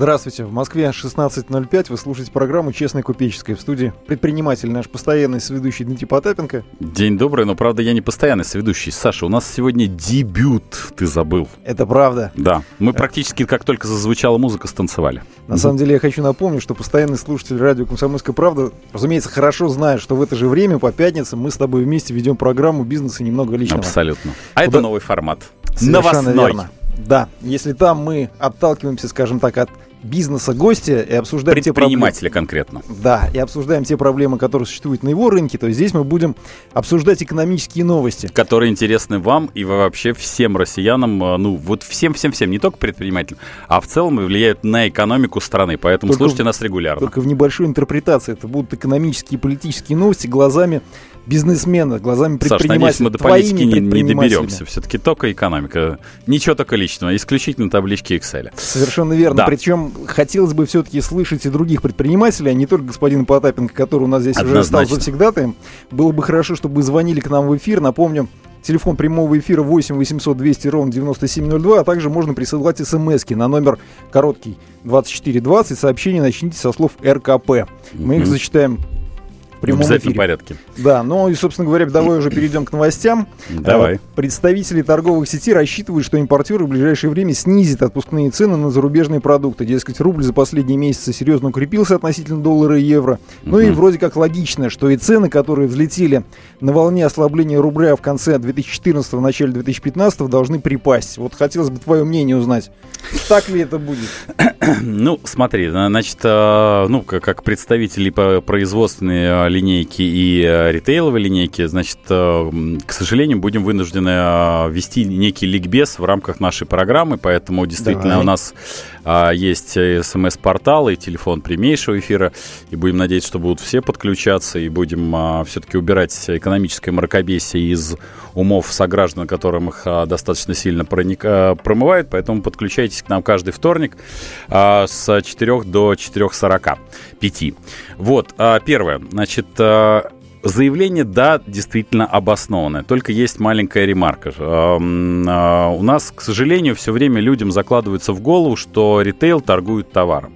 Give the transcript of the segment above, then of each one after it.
Здравствуйте. В Москве 16.05. Вы слушаете программу «Честная купеческая». В студии предприниматель наш постоянный сведущий Дмитрий Потапенко. День добрый, но правда я не постоянный сведущий. Саша, у нас сегодня дебют, ты забыл. Это правда. Да, мы практически как только зазвучала музыка, станцевали. На самом деле я хочу напомнить, что постоянный слушатель радио «Комсомольская правда», разумеется, хорошо знает, что в это же время по пятницам мы с тобой вместе ведем программу «Бизнес и немного личного». Абсолютно. А Куда- это новый формат. Совершенно Новостной. верно. Да, если там мы отталкиваемся, скажем так, от бизнеса гостя и обсуждаем те проблемы, конкретно. да, и обсуждаем те проблемы, которые существуют на его рынке, то здесь мы будем обсуждать экономические новости. которые интересны вам и вообще всем россиянам, э, ну вот всем-всем-всем, не только предпринимателям, а в целом и влияют на экономику страны. Поэтому Только слушайте в- нас регулярно. Только в небольшой интерпретации. Это будут экономические и политические новости глазами бизнесмена, глазами Саш, надеюсь, предпринимателя. мы до политики не, не доберемся. Все-таки только экономика. Ничего только личного, исключительно таблички Excel. Совершенно верно. Да. Причем хотелось бы все-таки слышать и других предпринимателей, а не только господина Потапенко, который у нас здесь уже стал Однозначно. завсегдатаем. Было бы хорошо, чтобы вы звонили к нам в эфир. Напомню, телефон прямого эфира 8 800 200 ровно 9702, а также можно присылать смс на номер короткий 2420. Сообщение начните со слов РКП. Мы их зачитаем в В прямом обязательном эфире. порядке. Да, ну и, собственно говоря, давай уже перейдем к новостям. Давай. Э, Представители торговых сетей рассчитывают, что импортеры в ближайшее время снизят отпускные цены на зарубежные продукты. Дескать, рубль за последние месяцы серьезно укрепился относительно доллара и евро. Ну и Мгм. вроде как логично, что и цены, которые взлетели на волне ослабления рубля в конце 2014 начале 2015 должны припасть. Вот хотелось бы твое мнение узнать. Так ли это будет? Ну, смотри, на- значит, э, ну, как, представители по производственной э, линейки и э, ритейловой линейки, значит, э, к сожалению, будем вынуждены э, вести некий ликбез в рамках нашей программы, поэтому действительно Давай. у нас а, есть смс-портал и телефон прямейшего эфира, и будем надеяться, что будут все подключаться, и будем все-таки убирать экономическое мракобесие из умов сограждан, которым их а, достаточно сильно проник- а, промывают, поэтому подключайтесь к нам каждый вторник а, с 4 до 4.45. Вот, а, первое, значит, а, Заявление, да, действительно обоснованное. Только есть маленькая ремарка. Эм, а, У нас, к сожалению, все время людям закладывается в голову, что ритейл торгует товаром.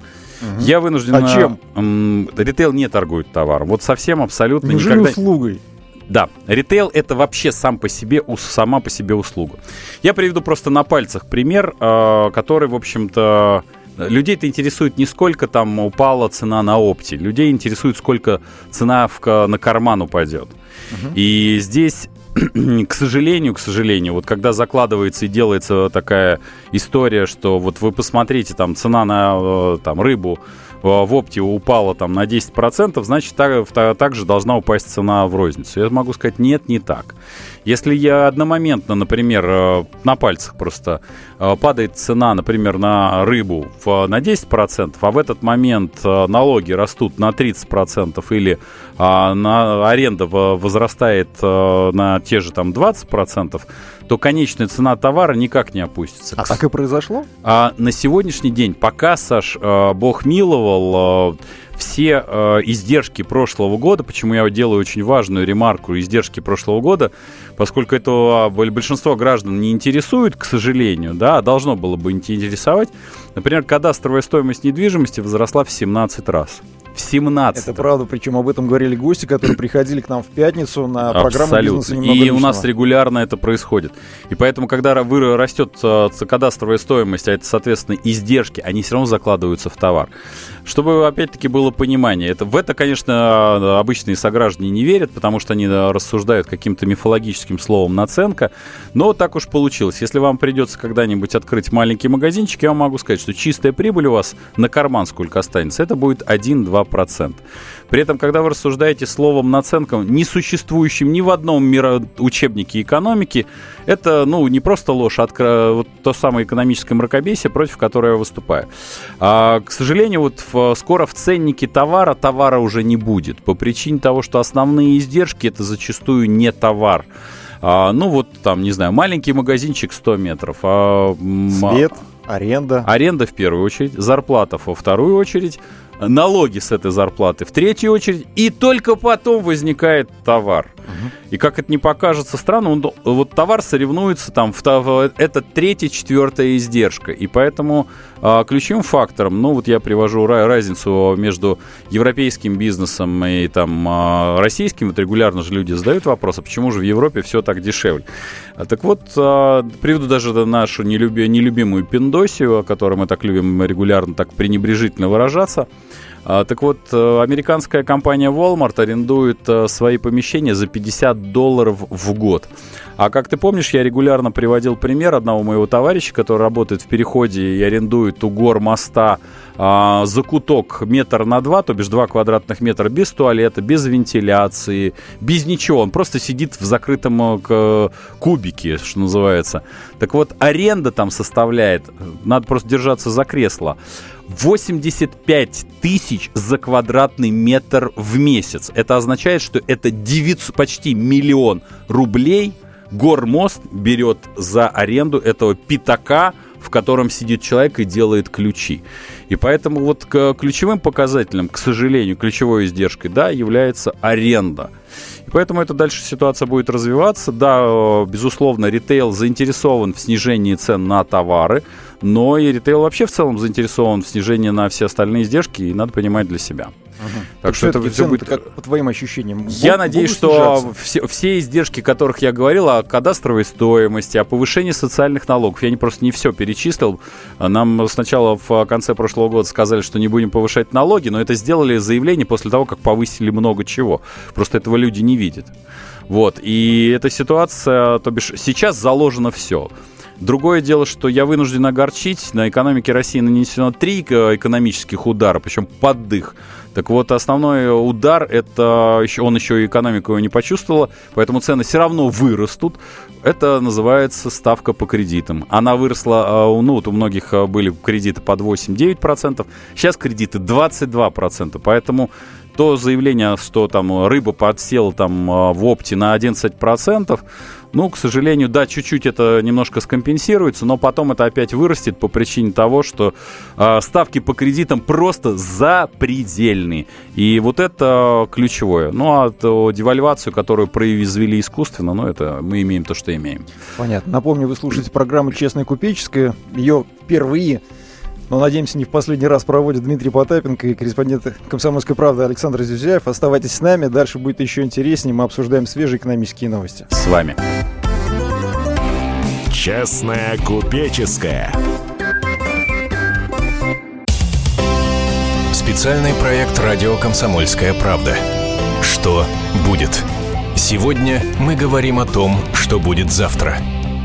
Я вынужден... А чем? Ритейл не торгует товаром. Вот совсем абсолютно Неужели никогда... услугой? Да, ритейл это вообще сам по себе, сама по себе услуга. Я приведу просто на пальцах пример, э, который, в общем-то, людей-то интересует не сколько там упала цена на опте, людей интересует, сколько цена в, на карман упадет. И здесь к сожалению, к сожалению, вот когда закладывается и делается такая история, что вот вы посмотрите, там цена на э, там, рыбу э, в опте упала там на 10%, значит, так, та- также должна упасть цена в розницу. Я могу сказать, нет, не так. Если я одномоментно, например, э, на пальцах просто э, падает цена, например, на рыбу на 10%, а в этот момент э, налоги растут на 30% или а, на аренда возрастает на те же там 20%, то конечная цена товара никак не опустится. А так и произошло? А на сегодняшний день, пока, Саш, Бог миловал, все э, издержки прошлого года, почему я делаю очень важную ремарку, издержки прошлого года, поскольку это а, боль- большинство граждан не интересует, к сожалению, да, а должно было бы интересовать. Например, кадастровая стоимость недвижимости возросла в 17 раз. В 17 Это правда, причем об этом говорили гости, которые приходили к нам в пятницу на программу «Бизнеса немного И у нас личного». регулярно это происходит. И поэтому, когда растет э, кадастровая стоимость, а это, соответственно, издержки, они все равно закладываются в товар. Чтобы, опять-таки, было понимание. Это, в это, конечно, э, обычные сограждане не верят, потому что они э, рассуждают каким-то мифологическим словом наценка. Но так уж получилось. Если вам придется когда-нибудь открыть маленький магазинчик, я вам могу сказать, что чистая прибыль у вас на карман сколько останется, это будет 1-2%. При этом, когда вы рассуждаете словом наценка, не существующим ни в одном миро- учебнике экономики, это, ну, не просто ложь, а вот то самое экономическое мракобесие, против которого я выступаю. А, к сожалению, вот в- скоро в ценнике товара товара уже не будет, по причине того, что основные издержки это зачастую не товар. А, ну, вот там, не знаю, маленький магазинчик 100 метров. а, м, Свет, аренда. Аренда в первую очередь, зарплата во вторую очередь, налоги с этой зарплаты в третью очередь, и только потом возникает товар. И как это не покажется странно, он, вот товар соревнуется там, в, это третья, четвертая издержка. И поэтому а, ключевым фактором, ну вот я привожу разницу между европейским бизнесом и там а, российским, вот регулярно же люди задают вопрос, а почему же в Европе все так дешевле? А, так вот, а, приведу даже нашу нелюби, нелюбимую Пиндосию, о которой мы так любим регулярно так пренебрежительно выражаться. А, так вот, э, американская компания Walmart арендует э, свои помещения за 50 долларов в год. А как ты помнишь, я регулярно приводил пример одного моего товарища, который работает в переходе и арендует у гор моста а, закуток метр на два, то бишь два квадратных метра, без туалета, без вентиляции, без ничего. Он просто сидит в закрытом э, кубике, что называется. Так вот, аренда там составляет, надо просто держаться за кресло, 85 тысяч за квадратный метр в месяц. Это означает, что это 900, почти миллион рублей Гормост берет за аренду этого пятака, в котором сидит человек и делает ключи. И поэтому вот к ключевым показателям, к сожалению, ключевой издержкой, да, является аренда. И поэтому эта дальше ситуация будет развиваться. Да, э, безусловно, ритейл заинтересован в снижении цен на товары, но и ритейл вообще в целом заинтересован в снижении на все остальные издержки, и надо понимать для себя. Угу. Так, так что это все будет... как по твоим ощущениям? Я Бог, надеюсь, что все, все издержки, о которых я говорил, о кадастровой стоимости, о повышении социальных налогов, я не просто не все перечислил. Нам сначала в конце прошлого года сказали, что не будем повышать налоги, но это сделали заявление после того, как повысили много чего. Просто этого люди не видят. Вот. И эта ситуация, то бишь, сейчас заложено все. Другое дело, что я вынужден огорчить. На экономике России нанесено три экономических удара, причем под дых. Так вот, основной удар, это еще, он еще и экономику его не почувствовала, поэтому цены все равно вырастут. Это называется ставка по кредитам. Она выросла, а, ну вот у многих а, были кредиты под 8-9%, сейчас кредиты 22%, поэтому то заявление, что там рыба подсела там в опте на 11%, ну, к сожалению, да, чуть-чуть это немножко скомпенсируется, но потом это опять вырастет по причине того, что э, ставки по кредитам просто запредельные. И вот это ключевое. Ну, а то девальвацию, которую произвели искусственно, ну, это мы имеем то, что имеем. Понятно. Напомню, вы слушаете программу «Честная купеческая». Ее впервые но, надеемся, не в последний раз проводит Дмитрий Потапенко и корреспондент «Комсомольской правды» Александр Зюзяев. Оставайтесь с нами, дальше будет еще интереснее. Мы обсуждаем свежие экономические новости. С вами. Честная купеческая. Специальный проект «Радио Комсомольская правда». Что будет? Сегодня мы говорим о том, что будет завтра –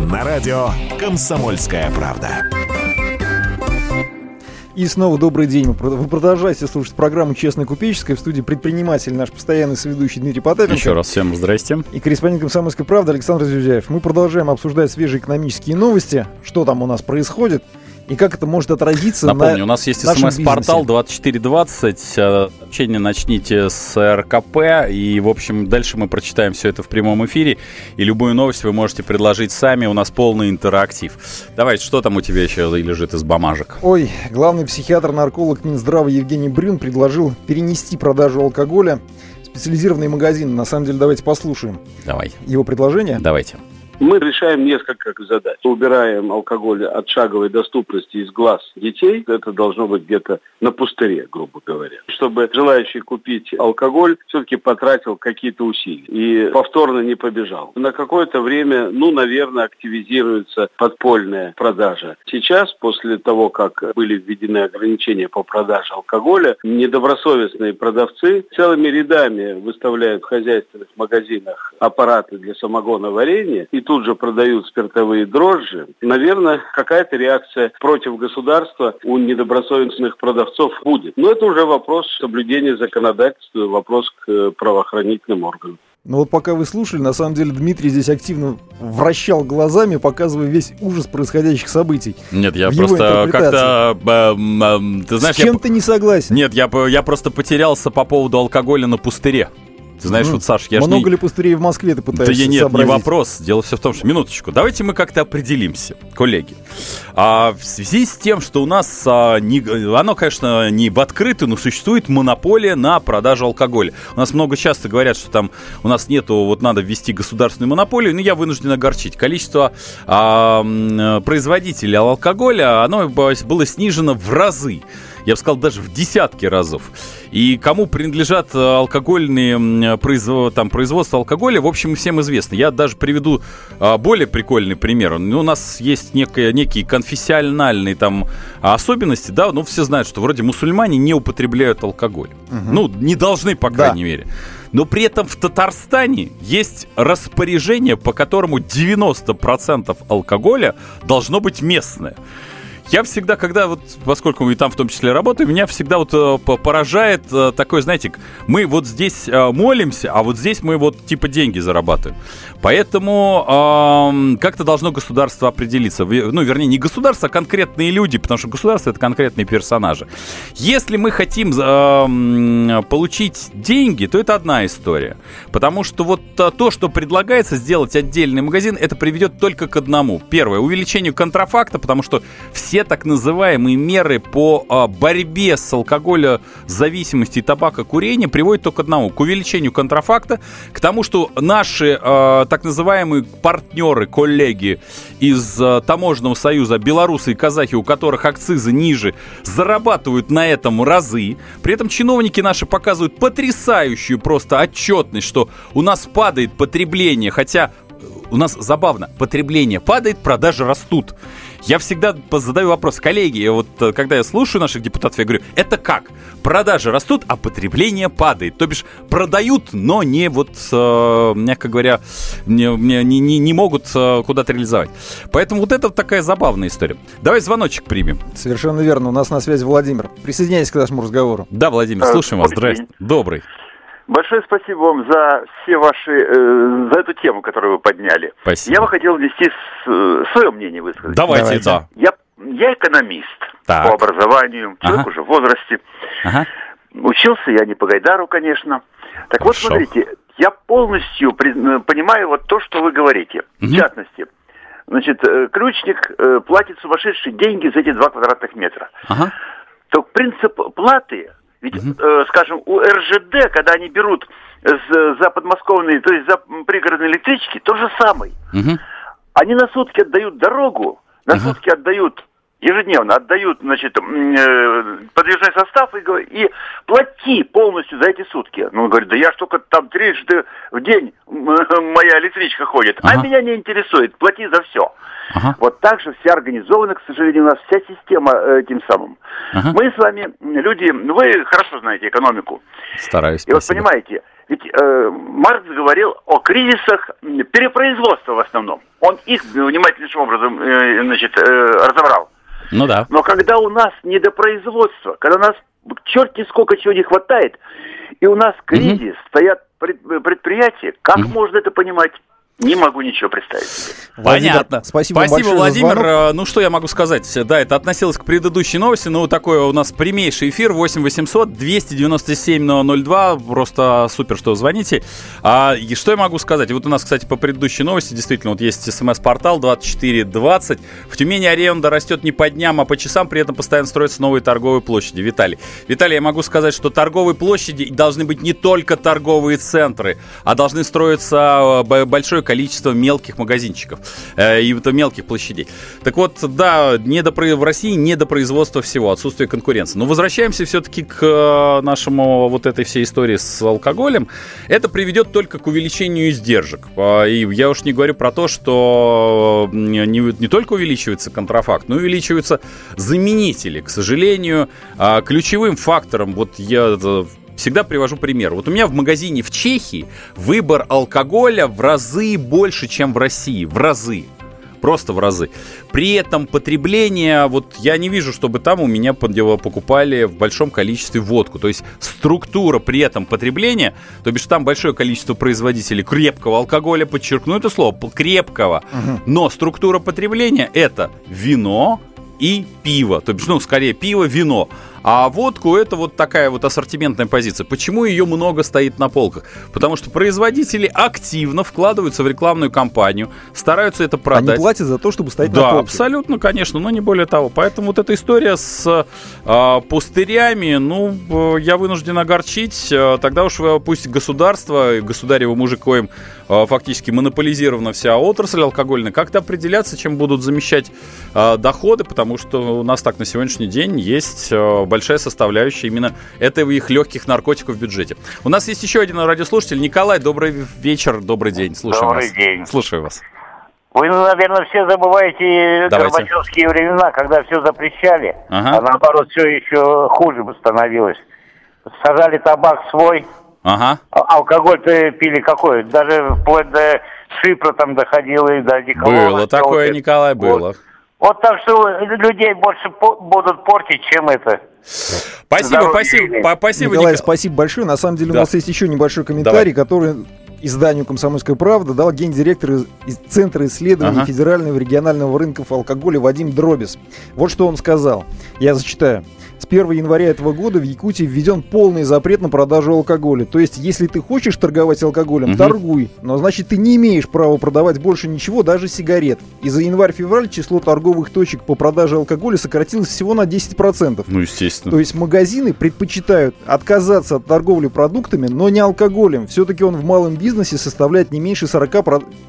на радио «Комсомольская правда». И снова добрый день. Вы продолжаете слушать программу «Честная купеческая». В студии предприниматель, наш постоянный соведущий Дмитрий Потапенко. Еще раз всем здрасте. И корреспондент «Комсомольской правды» Александр Зюзяев. Мы продолжаем обсуждать свежие экономические новости, что там у нас происходит – и как это может отразиться Напомню, на у нас есть смс-портал 2420. Сообщение начните с РКП. И, в общем, дальше мы прочитаем все это в прямом эфире. И любую новость вы можете предложить сами. У нас полный интерактив. Давайте, что там у тебя еще лежит из бумажек? Ой, главный психиатр-нарколог Минздрава Евгений Брюн предложил перенести продажу алкоголя в специализированные магазины. На самом деле, давайте послушаем. Давай. Его предложение. Давайте. Мы решаем несколько задач. Убираем алкоголь от шаговой доступности из глаз детей. Это должно быть где-то на пустыре, грубо говоря. Чтобы желающий купить алкоголь все-таки потратил какие-то усилия и повторно не побежал. На какое-то время, ну, наверное, активизируется подпольная продажа. Сейчас, после того, как были введены ограничения по продаже алкоголя, недобросовестные продавцы целыми рядами выставляют в хозяйственных магазинах аппараты для самогона варенья и тут же продают спиртовые дрожжи, наверное, какая-то реакция против государства у недобросовестных продавцов будет. Но это уже вопрос соблюдения законодательства, вопрос к правоохранительным органам. Но вот пока вы слушали, на самом деле Дмитрий здесь активно вращал глазами, показывая весь ужас происходящих событий. Нет, я просто как-то... э, э, Ты знаешь, С чем я... ты не согласен? Нет, я, я просто потерялся по поводу алкоголя на пустыре. Ты знаешь, М. вот, Саш, я Много не... ли пустырей в Москве ты Да пытаешься я нет, сообразить? не вопрос. Дело все в том, что... Минуточку. Давайте мы как-то определимся, коллеги. А, в связи с тем, что у нас... а, не, оно, конечно, не в открытую, но существует монополия на продажу алкоголя. У нас много часто говорят, что там у нас нету... Вот надо ввести государственную монополию, но я вынужден огорчить. Количество а, производителей алкоголя, оно было снижено в разы я бы сказал, даже в десятки разов. И кому принадлежат э, алкогольные м, произво- там, производства алкоголя, в общем, всем известно. Я даже приведу а, более прикольный пример. Ну, У нас есть некое, некие конфессиональные там особенности, да, ну, все знают, что вроде мусульмане не употребляют алкоголь. Ну, не должны, по Да. крайней мере. Но при этом в Татарстане есть распоряжение, по которому 90% алкоголя должно быть местное. Я всегда, когда вот, поскольку мы там в том числе работаем, меня всегда вот э, по- поражает э, такой, знаете, мы вот здесь э, молимся, а вот здесь мы вот типа деньги зарабатываем. Поэтому ам, как-то должно государство определиться. Ну, вернее, не государство, а конкретные люди, потому что государство это конкретные персонажи. Если мы хотим ам, получить деньги, то это одна история. Потому что вот то, что предлагается сделать отдельный магазин, это приведет только к одному. Первое, увеличению контрафакта, потому что все так называемые меры по а, борьбе с алкоголезависимостью и табакокурением приводят только к одному. К увеличению контрафакта, к тому, что наши а, так называемые партнеры, коллеги из а, Таможенного союза, белорусы и казахи, у которых акцизы ниже, зарабатывают на этом разы. При этом чиновники наши показывают потрясающую просто отчетность, что у нас падает потребление, хотя э, у нас забавно, потребление падает, продажи растут. Я всегда задаю вопрос, коллеги, вот э, когда я слушаю наших депутатов, я говорю, это как? Продажи растут, а потребление падает. То бишь продают, но не вот, э, мягко говоря, не, не, не- не- могут э, куда-то реализовать. Поэтому вот это вот такая забавная история. Давай звоночек примем. Совершенно верно. У нас на связи Владимир. Присоединяйтесь к нашему разговору. Да, Владимир, слушаем вас. Здрасте. Добрый. Большое спасибо вам за все ваши, э, за эту тему, которую вы подняли. Спасибо. Я бы хотел внести свое мнение высказать. Давайте, Давайте. да. Я, я экономист Так. по образованию, человек Ага. уже в возрасте. Ага. Учился я не по Гайдару, конечно. Так вот, Хорошо. смотрите, я полностью при- понимаю вот то, что вы говорите. Мгм. В частности, значит, э, ключник э, платит сумасшедшие деньги за эти два квадратных метра. Ага. то принцип платы, ведь, э, скажем, у РЖД, когда они берут за подмосковные, то есть за пригородные электрички, то же самое. Мгм. Они на сутки отдают дорогу, на Ага. сутки отдают ежедневно отдают, значит, э, подвижной состав и, и плати полностью за эти сутки. Ну, он говорит, да я ж только там трижды в день моя электричка ходит, Ага. а меня не интересует, плати за все. Ага. Вот так же все организовано, к сожалению, у нас вся система э, этим самым. Ага. Мы с вами люди, ну, вы хорошо знаете экономику. Стараюсь. И вот спасибо. понимаете, ведь э, Маркс говорил о кризисах перепроизводства в основном. Он их внимательнейшим образом э, значит, э, разобрал. Ну да. Но когда у нас недопроизводство, когда у нас черти сколько чего не хватает, и у нас кризис, стоят пред- предприятия, как можно это понимать? Не могу ничего представить Понятно. Спасибо, Спасибо Владимир. звонок. Э, Ну, что я могу сказать? Да, это относилось к предыдущей новости. Ну, такой у нас прямейший эфир. 8 800 297 02. Просто супер, что звоните. А, и что я могу сказать? Вот у нас, кстати, по предыдущей новости действительно вот есть смс-портал 2420. В Тюмени аренда растет не по дням, а по часам. При этом постоянно строятся новые торговые площади. Виталий. Виталий, я могу сказать, что торговые площади должны быть не только торговые центры, а должны строиться э, большое количество мелких магазинчиков э, и это мелких площадей. Так вот, да, недопро... в России недопроизводство всего, отсутствие конкуренции. Но возвращаемся все-таки к э, нашему вот этой всей истории с алкоголем. Это приведет только к увеличению издержек. А, И я уж не говорю про то, что не, не только увеличивается контрафакт, но увеличиваются заменители. К сожалению, а, ключевым фактором, вот я э, всегда привожу пример. Вот у меня в магазине в Чехии выбор алкоголя в разы больше, чем в России. В разы. просто в разы. При этом потребление, вот я не вижу, чтобы там у меня покупали в большом количестве водку. То есть структура при этом потребления, то бишь там большое количество производителей крепкого алкоголя, подчеркну это слово, крепкого, угу. но структура потребления это вино и пиво, то бишь, ну, скорее пиво, вино. А водку это вот такая вот ассортиментная позиция. Почему ее много стоит на полках? Потому что производители активно вкладываются в рекламную кампанию, стараются это продать. Они платят за то, чтобы стоять да, на полке. Да, абсолютно, конечно, но не более того. Поэтому вот эта история с э, пустырями, ну, э, я вынужден огорчить. Э, тогда уж пусть государство, государево мужикоем э, фактически монополизирована вся отрасль алкогольная, как-то определяться, чем будут замещать э, доходы, потому что у нас так на сегодняшний день есть э, большая составляющая именно этого их легких наркотиков в бюджете. У нас есть еще один радиослушатель. Николай, добрый вечер, добрый день. Слушаю добрый вас. день. Слушаю вас. Вы, наверное, все забываете Давайте. горбачевские времена, когда все запрещали, ага. а наоборот все еще хуже бы становилось. Сажали табак свой, ага. а алкоголь-то пили какой? Даже вплоть до шипра там доходило и до диколона. Было такое, Николай, было. Вот. Вот так что людей больше по- будут портить, чем это. Спасибо, спасибо, спасибо, Николай, Ник... спасибо большое. На самом деле да. у нас есть еще небольшой комментарий, Давай. который изданию «Комсомольская правда» дал гендиректор из Центра исследований ага. федерального и регионального рынков алкоголя Вадим Дробис. Вот что он сказал. Я зачитаю. С 1 января этого года в Якутии введен полный запрет на продажу алкоголя. То есть, если ты хочешь торговать алкоголем, угу. торгуй. Но значит, ты не имеешь права продавать больше ничего, даже сигарет. И за январь-февраль число торговых точек по продаже алкоголя сократилось всего на 10%. Ну, естественно. То есть, магазины предпочитают отказаться от торговли продуктами, но не алкоголем. Все-таки он в малом бизнесе составляет не меньше 40,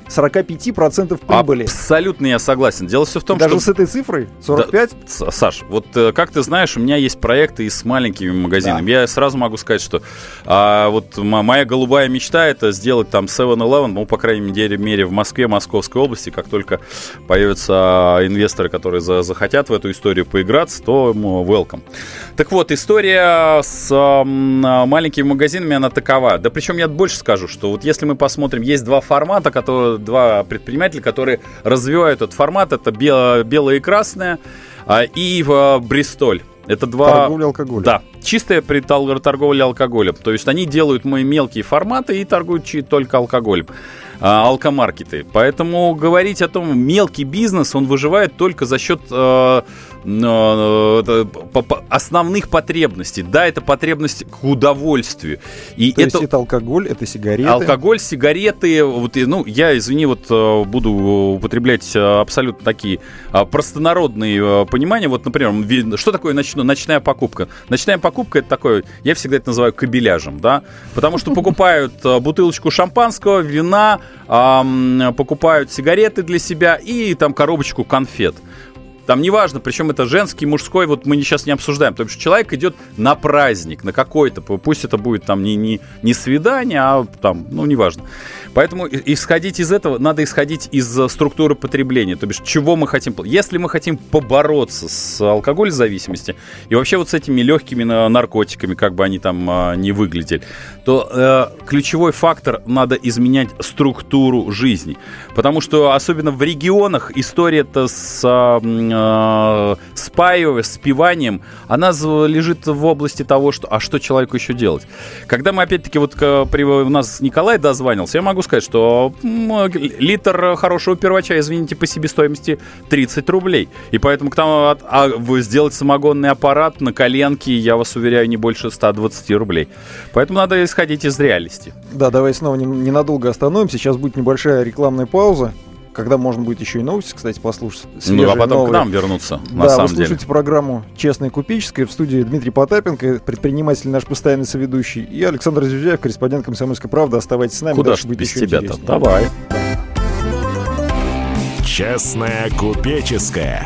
45% прибыли. Абсолютно я согласен. Дело все в том, Даже что... с этой цифрой? 45? Да, Саш, вот э, как ты знаешь, у меня есть проекты и с маленькими магазинами. Да. Я сразу могу сказать, что а, вот моя голубая мечта это сделать там 7-Eleven, ну, по крайней мере, в Москве, Московской области. Как только появятся инвесторы, которые за, захотят в эту историю поиграться, то welcome. Так вот, история с а, маленькими магазинами, она такова. Да причем я больше скажу, что вот если мы посмотрим, есть два формата, которые, два предпринимателя, которые развивают этот формат. Это белое и красное а, и а, Бристоль. Это два... Торговля алкоголем. Да, чистая при торговля алкоголем. То есть они делают мои мелкие форматы и торгуют только алкоголем. А, алкомаркеты. Поэтому говорить о том, мелкий бизнес, он выживает только за счет э, э, основных потребностей. Да, это потребность к удовольствию. И То это, есть это алкоголь, это сигареты? Алкоголь, сигареты. Вот, ну, я, извини, вот э, буду употреблять абсолютно такие простонародные понимания. Вот, например, что такое ночная покупка? Ночная покупка это такое, я всегда это называю кабеляжем, да, потому что покупают бутылочку шампанского, вина, покупают сигареты для себя и там коробочку конфет. Там неважно, причем это женский, мужской, вот мы сейчас не обсуждаем. То есть человек идет на праздник, на какой-то, пусть это будет там не, не, не свидание, а там, ну, неважно. Поэтому исходить из этого, надо исходить из э, структуры потребления, то бишь, чего мы хотим. Если мы хотим побороться с алкоголь зависимостью и вообще вот с этими легкими наркотиками, как бы они там а, не выглядели, то э, ключевой фактор надо изменять структуру жизни. Потому что особенно в регионах история-то с э, спаиванием, спиванием, она лежит в области того, что а что человеку еще делать. Когда мы опять-таки вот при, у нас Николай дозванивался, я могу сказать, что литр хорошего первача, извините, по себестоимости 30 рублей. И поэтому к тому, а вы сделать самогонный аппарат на коленке, я вас уверяю, не больше 120 рублей. Поэтому надо исходить из реальности. Да, давай снова ненадолго остановимся. Сейчас будет небольшая рекламная пауза когда можно будет еще и новости, кстати, послушать. Ну, а потом новые. к нам вернуться, на да, самом вы слушаете деле. программу «Честная купеческая». В студии Дмитрий Потапенко, предприниматель наш постоянный соведущий, и Александр Зюзяев, корреспондент «Комсомольской правды». Оставайтесь с нами. Куда же без тебя-то? Давай. «Честная купеческая».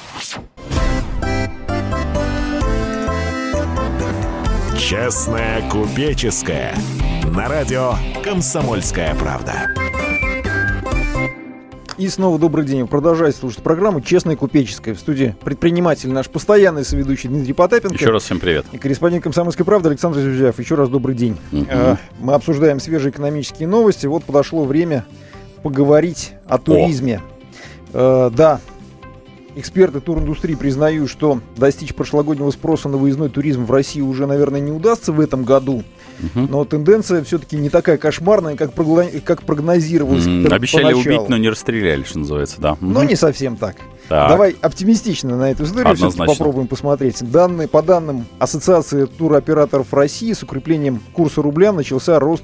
Честная купеческая. На радио «Комсомольская правда». И снова добрый день. Продолжайте слушать программу «Честная купеческая». В студии предприниматель наш постоянный соведущий Дмитрий Потапенко. Еще раз всем привет. И корреспондент «Комсомольской правды» Александр Зюзяев. Еще раз добрый день. Угу. Мы обсуждаем свежие экономические новости. Вот подошло время поговорить о туризме. О. Э, да, Эксперты туриндустрии признают, что достичь прошлогоднего спроса на выездной туризм в России уже, наверное, не удастся в этом году. Угу. Но тенденция все-таки не такая кошмарная, как, как прогнозировалось. Mm, обещали поначалу. убить, но не расстреляли, что называется, да. Но не совсем так. так. Давай оптимистично на эту историю все-таки попробуем посмотреть. Данные, по данным Ассоциации туроператоров России, с укреплением курса рубля начался рост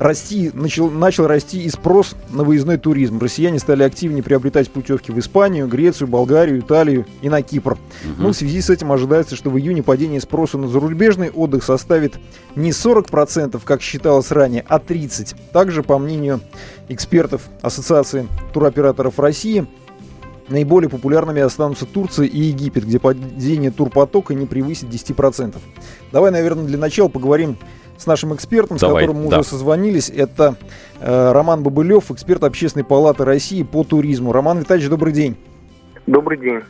расти, начал, начал расти и спрос на выездной туризм. Россияне стали активнее приобретать путевки в Испанию, Грецию, Болгарию, Италию и на Кипр. Угу. Ну, в связи с этим ожидается, что в июне падение спроса на зарубежный отдых составит не 40%, как считалось ранее, а 30%. Также, по мнению экспертов Ассоциации туроператоров России, Наиболее популярными останутся Турция и Египет, где падение турпотока не превысит 10%. Давай, наверное, для начала поговорим с нашим экспертом, Давай, с которым мы да. уже созвонились. Это э, Роман Бабылев, эксперт Общественной палаты России по туризму. Роман Витальевич, добрый день. Добрый день.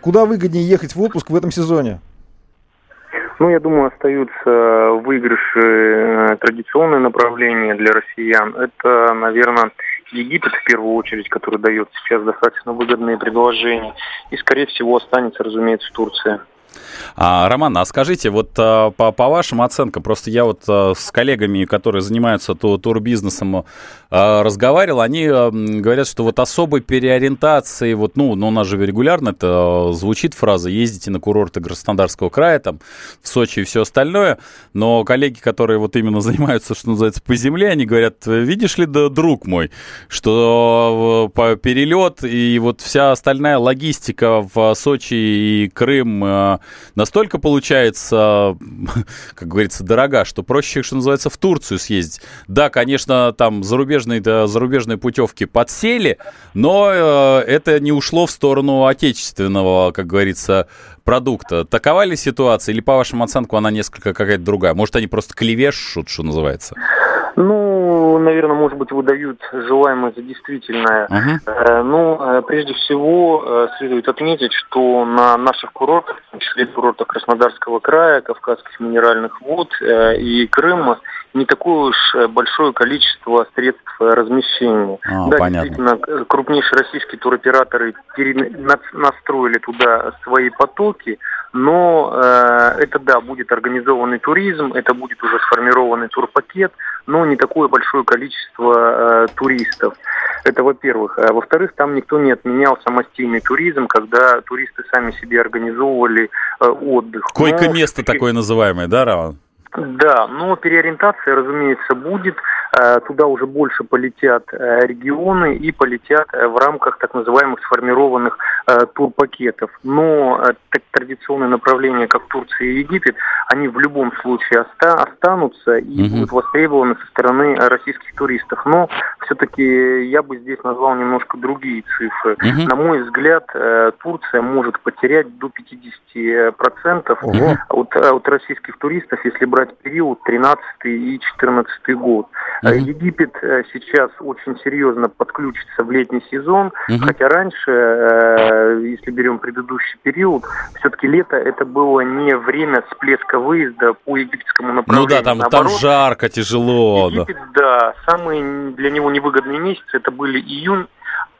Куда выгоднее ехать в отпуск в этом сезоне? Ну, я думаю, остаются выигрыши э, традиционные направления для россиян. Это, наверное, Египет в первую очередь, который дает сейчас достаточно выгодные предложения. И, скорее всего, останется, разумеется, Турция. А, Роман, а скажите, вот а, по, по вашим оценкам, просто я вот а, с коллегами, которые занимаются ту, турбизнесом, а, разговаривал, они говорят, что вот особой переориентации, вот, ну, ну, у нас же регулярно это звучит фраза, ездите на курорты Краснодарского края, там, в Сочи и все остальное, но коллеги, которые вот именно занимаются, что называется, по земле, они говорят, видишь ли, да, друг мой, что по перелет и вот вся остальная логистика в Сочи и Крым настолько получается, как говорится, дорога, что проще, что называется, в Турцию съездить. Да, конечно, там зарубежные, да, зарубежные путевки подсели, но э, это не ушло в сторону отечественного, как говорится, продукта. Такова ли ситуация, или по вашим оценкам она несколько какая-то другая? Может, они просто клевещут, что называется? Ну, наверное, может быть, выдают желаемое за действительное. Uh-huh. Ну, э, прежде всего, э, следует отметить, что на наших курортах, в том числе курортах Краснодарского края, Кавказских минеральных вод и Крыма, не такое уж большое количество средств размещения. А, да, понятно. действительно, крупнейшие российские туроператоры настроили туда свои потоки, но э, это, да, будет организованный туризм, это будет уже сформированный турпакет, но не такое большое количество э, туристов. Это во-первых. А во-вторых, там никто не отменял самостийный туризм, когда туристы сами себе организовывали э, отдых. Койко-место но... такое называемое, да, Раван? Да, но переориентация, разумеется, будет. Э, туда уже больше полетят э, регионы и полетят э, в рамках так называемых сформированных турпакетов. Но так, традиционные направления, как Турция и Египет, они в любом случае оста останутся и угу. будут востребованы со стороны российских туристов. Но все-таки я бы здесь назвал немножко другие цифры. Угу. На мой взгляд, Турция может потерять до 50% угу. от, от российских туристов, если брать период 13 и 14 год. Uh-huh. Египет э, сейчас очень серьезно подключится в летний сезон, uh-huh. хотя раньше, э, если берем предыдущий период, все-таки лето это было не время всплеска выезда по египетскому направлению. Ну да, там, Наоборот, там жарко, тяжело. Египет, да. самые для него невыгодные месяцы это были июнь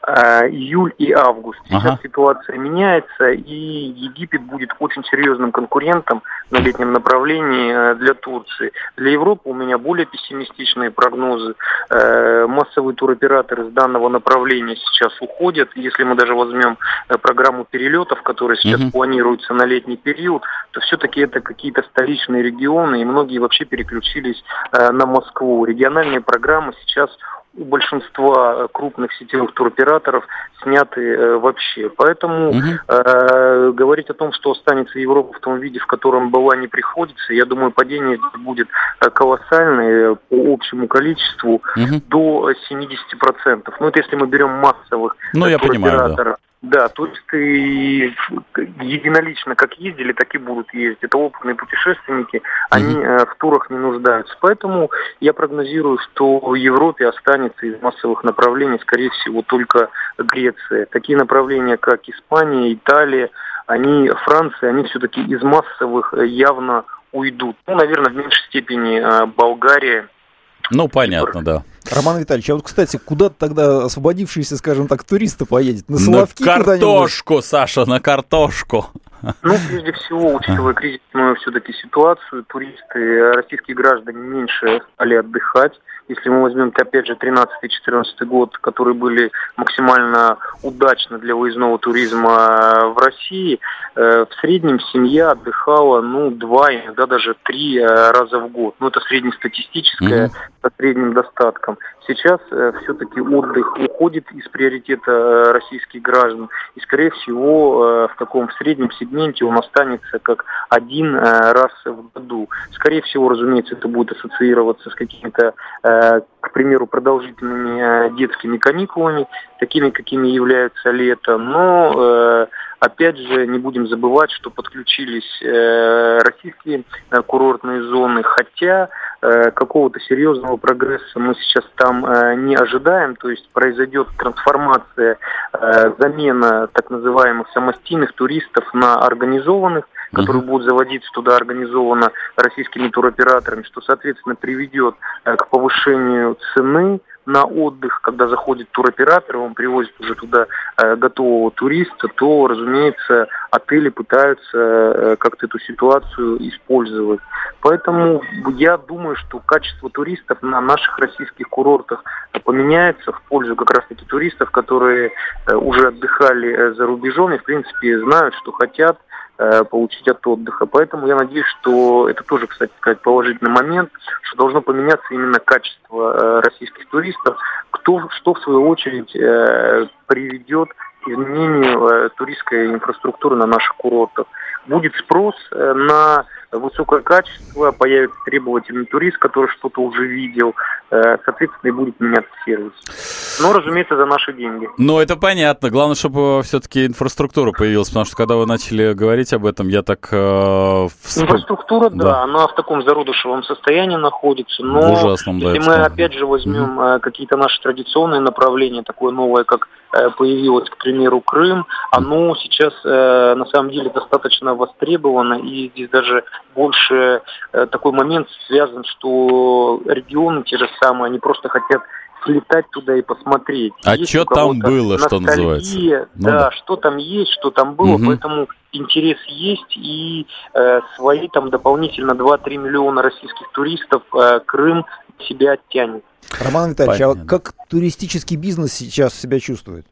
Э, июль и август. Сейчас ага. ситуация меняется, и Египет будет очень серьезным конкурентом на летнем направлении э, для Турции. Для Европы у меня более пессимистичные прогнозы. Э, массовые туроператоры с данного направления сейчас уходят. Если мы даже возьмем программу перелетов, которая сейчас угу. планируется на летний период, то все-таки это какие-то столичные регионы, и многие вообще переключились на Москву. Региональные программы сейчас у большинства крупных сетевых туроператоров сняты э, вообще. Поэтому угу. э, говорить о том, что останется Европа в том виде, в котором была, не приходится. Я думаю, падение будет э, колоссальное по общему количеству угу. до 70%. Ну, это если мы берем массовых ну, я понимаю, да. Да, туристы единолично как ездили, так и будут ездить. Это опытные путешественники, они mm-hmm. в турах не нуждаются. Поэтому я прогнозирую, что в Европе останется из массовых направлений, скорее всего, только Греция. Такие направления, как Испания, Италия, они, Франция, они все-таки из массовых э, явно уйдут. Ну, наверное, в меньшей степени э, Болгария. Ну, понятно, да. Роман Витальевич, а вот, кстати, куда тогда освободившиеся, скажем так, туристы поедет? На Соловки На картошку, Саша, на картошку. Ну, прежде всего, учитывая кризисную все-таки ситуацию, туристы, российские граждане меньше стали отдыхать. Если мы возьмем, опять же, 13-14 год, которые были максимально удачны для выездного туризма в России, э, в среднем семья отдыхала, ну, два, иногда даже три э, раза в год. Ну, это среднестатистическое, mm-hmm. со средним достатком. Сейчас э, все-таки отдых уходит из приоритета российских граждан, и, скорее всего, в таком среднем сегменте он останется как один раз в году. Скорее всего, разумеется, это будет ассоциироваться с какими-то к примеру, продолжительными э, детскими каникулами, такими, какими являются лето. Но, э, опять же, не будем забывать, что подключились э, российские курортные зоны, хотя какого-то серьезного прогресса мы сейчас там не ожидаем, то есть произойдет трансформация, замена так называемых самостийных туристов на организованных, которые будут заводиться туда организованно российскими туроператорами, что, соответственно, приведет э, к повышению цены на отдых, когда заходит туроператор, он привозит уже туда э, готового туриста, то, разумеется, отели пытаются э, как-то эту ситуацию использовать. Поэтому я думаю, что качество туристов на наших российских курортах поменяется в пользу как раз-таки туристов, которые э, уже отдыхали э, за рубежом и, в принципе, знают, что хотят получить от отдыха. Поэтому я надеюсь, что это тоже, кстати сказать, положительный момент, что должно поменяться именно качество э, российских туристов, кто, что в свою очередь э, приведет к изменению туристской инфраструктуры на наших курортах. Будет спрос на высокое качество, появится требовательный турист, который что-то уже видел, э, соответственно, и будет меняться сервис. Но, разумеется, за наши деньги. Ну, это понятно. Главное, чтобы все-таки инфраструктура появилась, потому что когда вы начали говорить об этом, я так... Э. Инфраструктура, да. да, она в таком зародышевом состоянии находится, но в ужасном, если да, мы, опять же, возьмем угу. какие-то наши традиционные направления, такое новое, как э, появилось, к примеру, Крым, оно сейчас на самом деле достаточно востребовано, и здесь даже больше э, такой момент связан, что регионы те же самые, они просто хотят слетать туда и посмотреть. А что там было, что называется? Ну, да, да, что там есть, что там было, угу. поэтому интерес есть, и э, свои там дополнительно 2-3 миллиона российских туристов э, Крым себя оттянет. Роман Витальевич, а Понятно. а как туристический бизнес сейчас себя чувствует?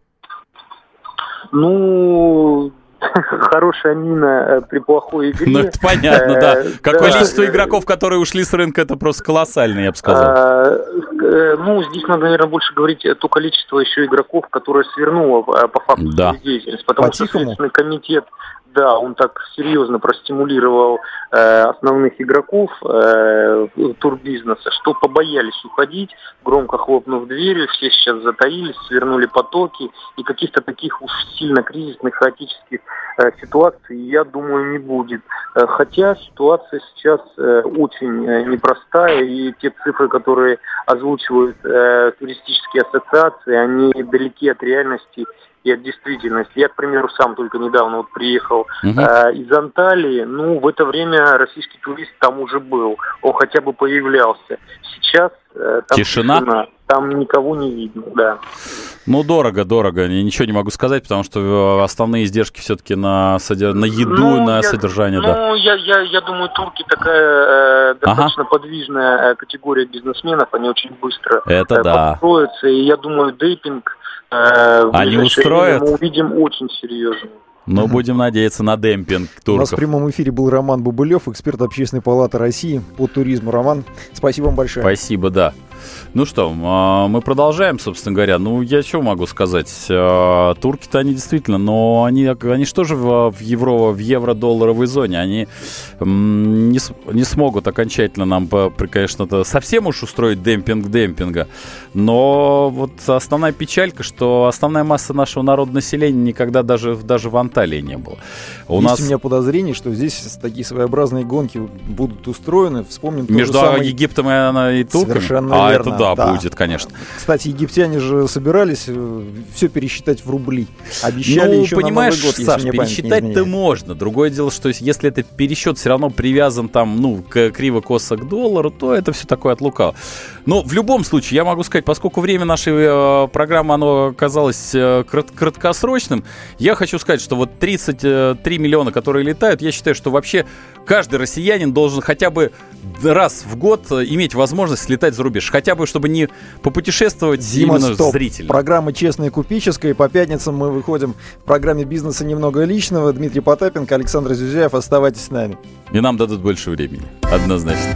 Ну, хорошая мина э, при плохой игре. Ну, это понятно, да. Э, как количество игроков, которые ушли с рынка, это просто колоссальное, я бы сказал. А, э, ну, здесь надо, наверное, больше говорить то количество еще игроков, которое свернуло по факту да. деятельность. Потому что Следственный комитет да, он так серьезно простимулировал э, основных игроков э, турбизнеса, что побоялись уходить, громко хлопнув дверью, все сейчас затаились, свернули потоки, и каких-то таких уж сильно кризисных, хаотических э, ситуаций, я думаю, не будет. Э, хотя ситуация сейчас э, очень э, непростая, и те цифры, которые озвучивают э, туристические ассоциации, они далеки от реальности и от действительности. Я, к примеру, сам только недавно вот приехал угу. э, из Анталии. Ну, в это время российский турист там уже был. Он хотя бы появлялся. Сейчас э, там тишина. тишина. Там никого не видно, да. Ну, дорого, дорого. Я ничего не могу сказать, потому что основные издержки все-таки на, содер... на еду, ну, на я, содержание, ну, да. Ну, я, я, я думаю, турки такая э, достаточно ага. подвижная э, категория бизнесменов. Они очень быстро Это э, да. подстроятся. И я думаю, дейпинг Э, Они устроят? Мы увидим очень серьезно. Но будем надеяться на демпинг турков. У нас в прямом эфире был Роман Бубылев, эксперт Общественной палаты России по туризму. Роман, спасибо вам большое. Спасибо, да. Ну что, а, мы продолжаем, собственно говоря. Ну, я что могу сказать? А, турки-то они действительно, но они, они что же в, евро, в евро-долларовой зоне? Они не, не смогут окончательно нам, конечно, совсем уж устроить демпинг демпинга. Но вот основная печалька, что основная масса нашего народа населения никогда даже, даже в Анталии не было. У Есть нас... у меня подозрение, что здесь такие своеобразные гонки будут устроены. Вспомним Между самый... Египтом и, и турками? Совершенно а, верно. это да, да, будет, конечно. Кстати, египтяне же собирались э, все пересчитать в рубли. Обещали ну, еще понимаешь, на Новый год, Саш, пересчитать-то можно. Другое дело, что если этот пересчет все равно привязан там, ну, к криво-косо к доллару, то это все такое от лукава. Но в любом случае, я могу сказать, поскольку время нашей э, программы, оно оказалось э, крат- краткосрочным, я хочу сказать, что вот 33 миллиона, которые летают, я считаю, что вообще каждый россиянин должен хотя бы раз в год э, иметь возможность летать за рубеж. Хотя бы, чтобы не попутешествовать Дима, именно стоп. зрительно. Программа «Честная и купеческая». По пятницам мы выходим в программе «Бизнеса немного личного». Дмитрий Потапенко, Александр Зюзяев. Оставайтесь с нами. И нам дадут больше времени. Однозначно.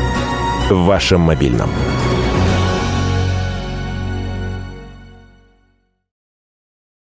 В вашем мобильном.